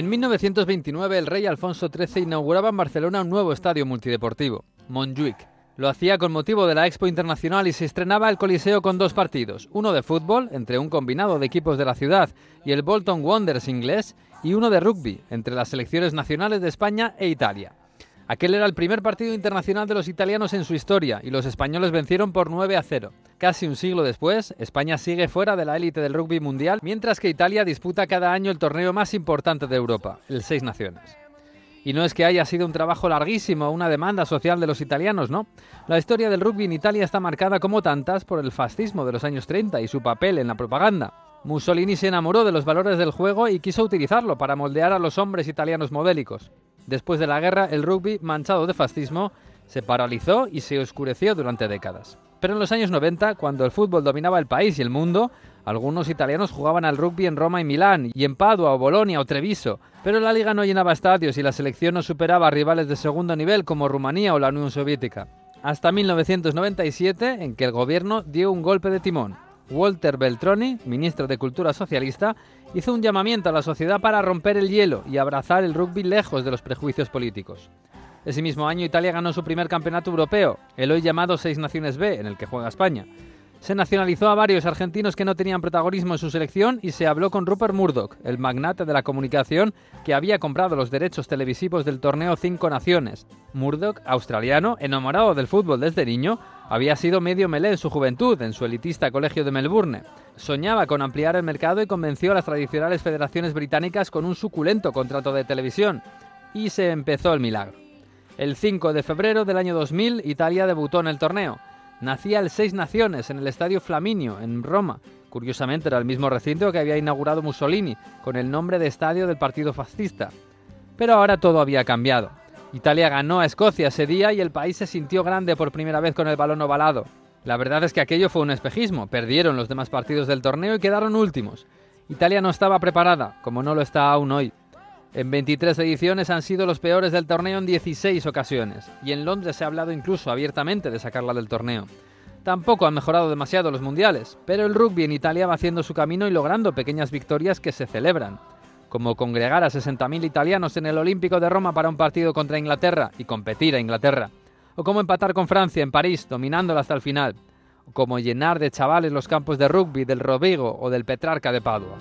En 1929 el rey Alfonso XIII inauguraba en Barcelona un nuevo estadio multideportivo, Montjuic. Lo hacía con motivo de la Expo Internacional y se estrenaba el Coliseo con dos partidos, uno de fútbol entre un combinado de equipos de la ciudad y el Bolton Wanderers inglés y uno de rugby entre las selecciones nacionales de España e Italia. Aquel era el primer partido internacional de los italianos en su historia y los españoles vencieron por 9 a 0. Casi un siglo después, España sigue fuera de la élite del rugby mundial, mientras que Italia disputa cada año el torneo más importante de Europa, el Seis Naciones. Y no es que haya sido un trabajo larguísimo una demanda social de los italianos, no. La historia del rugby en Italia está marcada como tantas por el fascismo de los años 30 y su papel en la propaganda. Mussolini se enamoró de los valores del juego y quiso utilizarlo para moldear a los hombres italianos modélicos. Después de la guerra, el rugby, manchado de fascismo, se paralizó y se oscureció durante décadas. Pero en los años 90, cuando el fútbol dominaba el país y el mundo, algunos italianos jugaban al rugby en Roma y Milán, y en Padua o Bolonia o Treviso, pero la liga no llenaba estadios y la selección no superaba a rivales de segundo nivel como Rumanía o la Unión Soviética. Hasta 1997, en que el gobierno dio un golpe de timón. Walter Beltroni, ministro de Cultura socialista, hizo un llamamiento a la sociedad para romper el hielo y abrazar el rugby lejos de los prejuicios políticos. Ese mismo año Italia ganó su primer campeonato europeo, el hoy llamado Seis Naciones B, en el que juega España. Se nacionalizó a varios argentinos que no tenían protagonismo en su selección y se habló con Rupert Murdoch, el magnate de la comunicación que había comprado los derechos televisivos del torneo Cinco Naciones. Murdoch, australiano, enamorado del fútbol desde niño, había sido medio melé en su juventud, en su elitista colegio de Melbourne. Soñaba con ampliar el mercado y convenció a las tradicionales federaciones británicas con un suculento contrato de televisión. Y se empezó el milagro. El 5 de febrero del año 2000, Italia debutó en el torneo nacía el Seis Naciones en el Estadio Flaminio, en Roma. Curiosamente era el mismo recinto que había inaugurado Mussolini, con el nombre de estadio del partido fascista. Pero ahora todo había cambiado. Italia ganó a Escocia ese día y el país se sintió grande por primera vez con el balón ovalado. La verdad es que aquello fue un espejismo, perdieron los demás partidos del torneo y quedaron últimos. Italia no estaba preparada, como no lo está aún hoy. En 23 ediciones han sido los peores del torneo en 16 ocasiones, y en Londres se ha hablado incluso abiertamente de sacarla del torneo. Tampoco han mejorado demasiado los mundiales, pero el rugby en Italia va haciendo su camino y logrando pequeñas victorias que se celebran, como congregar a 60.000 italianos en el Olímpico de Roma para un partido contra Inglaterra y competir a Inglaterra, o como empatar con Francia en París, dominándola hasta el final, o como llenar de chavales los campos de rugby del Rovigo o del Petrarca de Padua.